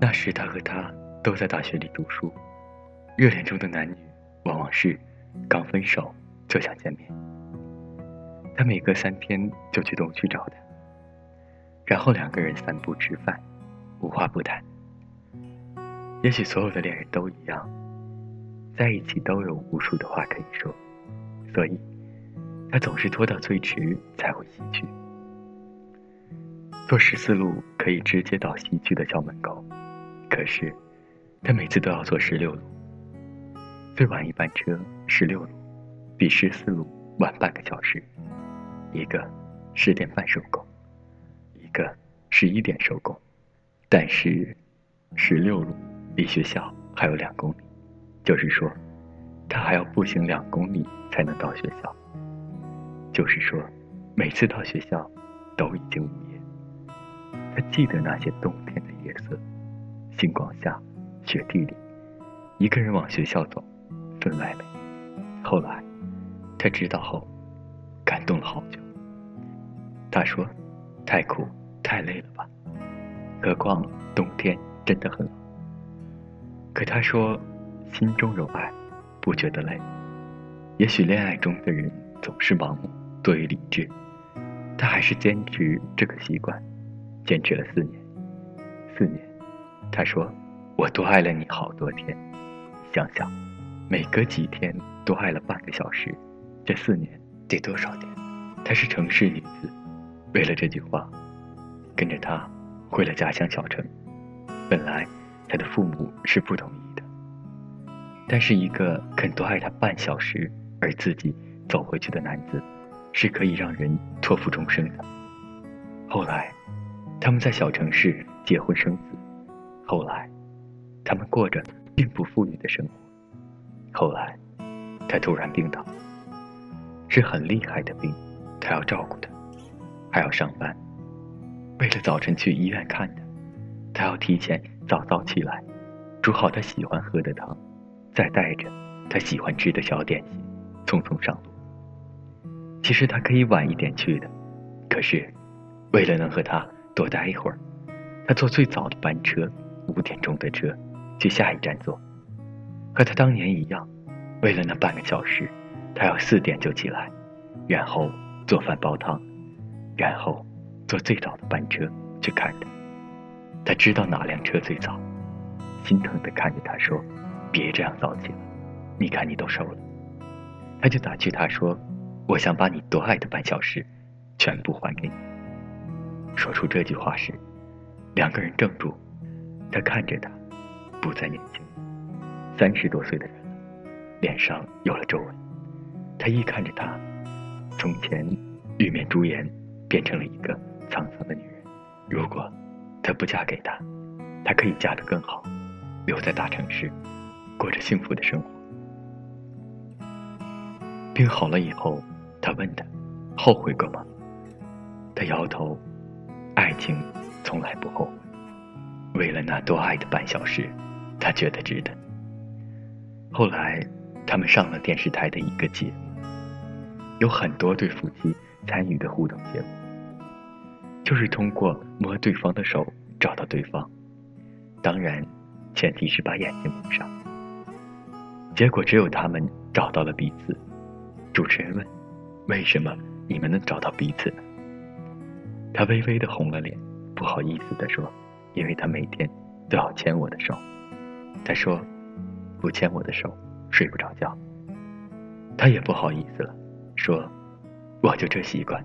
那时他和她都在大学里读书，热恋中的男女往往是刚分手就想见面。他每隔三天就去东区找她，然后两个人散步吃饭，无话不谈。也许所有的恋人都一样，在一起都有无数的话可以说，所以他总是拖到最迟才会西去。坐十四路可以直接到西区的校门口。可是，他每次都要坐十六路。最晚一班车十六路，比十四路晚半个小时。一个十点半收工，一个十一点收工。但是，十六路离学校还有两公里，就是说，他还要步行两公里才能到学校。就是说，每次到学校都已经午夜。他记得那些冬天的夜色。星光下，雪地里，一个人往学校走，分外美。后来，他知道后，感动了好久。他说：“太苦，太累了吧？何况冬天真的很冷。”可他说：“心中有爱，不觉得累。也许恋爱中的人总是盲目多于理智，他还是坚持这个习惯，坚持了四年，四年。”他说：“我多爱了你好多天，想想，每隔几天多爱了半个小时，这四年得多少天？”她是城市女子，为了这句话，跟着他回了家乡小城。本来他的父母是不同意的，但是一个肯多爱他半小时而自己走回去的男子，是可以让人托付终生的。后来，他们在小城市结婚生子。后来，他们过着并不富裕的生活。后来，他突然病倒，是很厉害的病，他要照顾他，还要上班。为了早晨去医院看他，他要提前早早起来，煮好他喜欢喝的汤，再带着他喜欢吃的小点心，匆匆上路。其实他可以晚一点去的，可是，为了能和他多待一会儿，他坐最早的班车。五点钟的车，去下一站坐。和他当年一样，为了那半个小时，他要四点就起来，然后做饭煲汤，然后坐最早的班车去看他。他知道哪辆车最早，心疼的看着他说：“别这样早起了，你看你都瘦了。”他就打趣他说：“我想把你多爱的半小时，全部还给你。”说出这句话时，两个人怔住。他看着她，不再年轻，三十多岁的人了，脸上有了皱纹。他一看着她，从前玉面朱颜，变成了一个沧桑的女人。如果她不嫁给他，她可以嫁得更好，留在大城市，过着幸福的生活。病好了以后，他问他，后悔过吗？他摇头，爱情从来不后悔。为了那多爱的半小时，他觉得值得。后来，他们上了电视台的一个节目，有很多对夫妻参与的互动节目，就是通过摸对方的手找到对方。当然，前提是把眼睛蒙上。结果只有他们找到了彼此。主持人问：“为什么你们能找到彼此呢？”他微微的红了脸，不好意思的说。因为他每天都要牵我的手，他说：“不牵我的手睡不着觉。”他也不好意思了，说：“我就这习惯，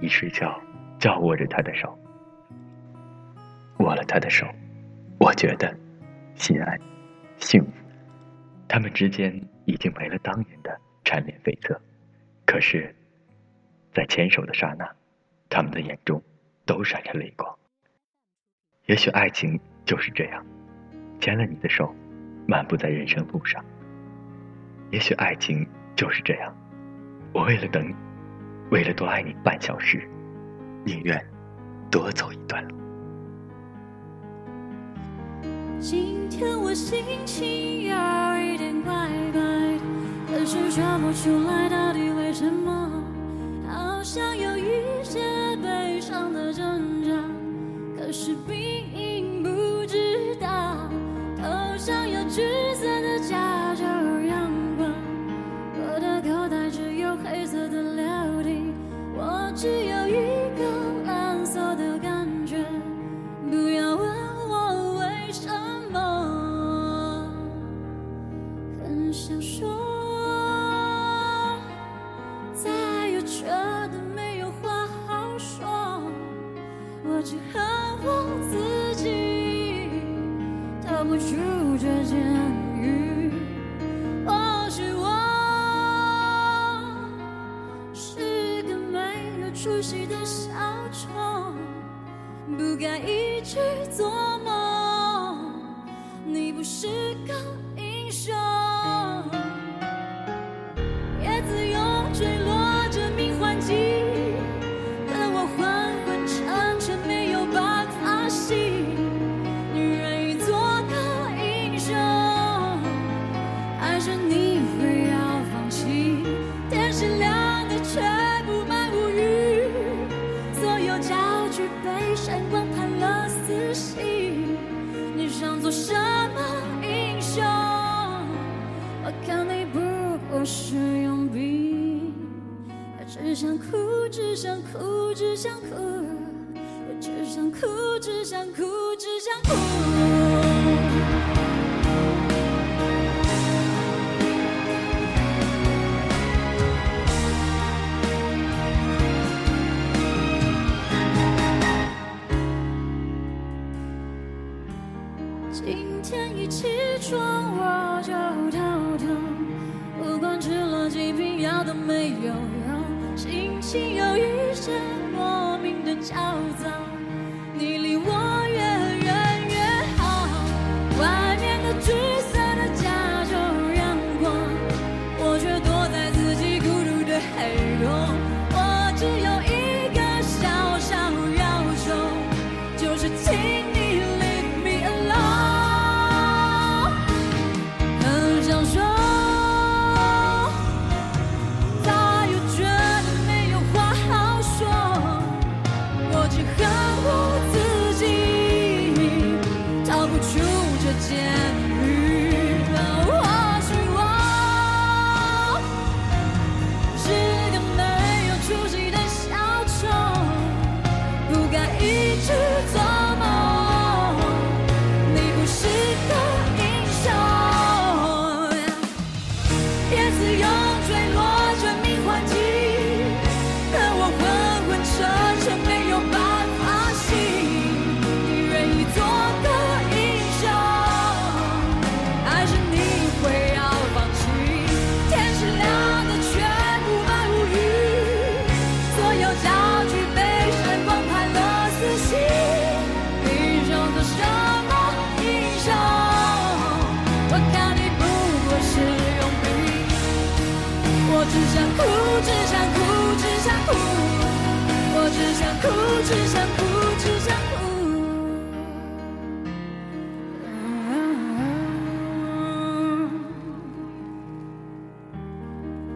一睡觉就要握着他的手。握了他的手，我觉得心安、幸福。他们之间已经没了当年的缠绵悱恻，可是，在牵手的刹那，他们的眼中都闪着泪光。”也许爱情就是这样，牵了你的手，漫步在人生路上。也许爱情就是这样，我为了等你，为了多爱你半小时，宁愿多走一段路。今天我心情有一点怪怪的，可是说不出来到底为什么，好像有一些悲伤的挣扎，可是。只恨我自己逃不出这监狱或许我是个没有出息的小丑不敢一直做梦你不是个英雄。想哭，只想哭，只想哭，我只想哭，只想哭，只想哭。今天一起床我就头痛，不管吃了几瓶药都没有用，心情有一些莫名的焦躁。你离我远只想哭，只想哭，只想哭。我只想哭，只想哭，只想哭。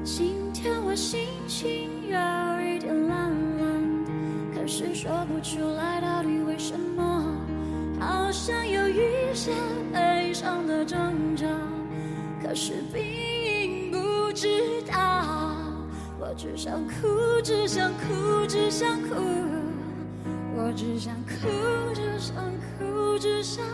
今天我心情有一点懒懒的，可是说不出来到底为什么，好像有一些悲伤的征兆，可是并不知。我只想哭，只想哭，只想哭，我只想哭，只想哭，只想。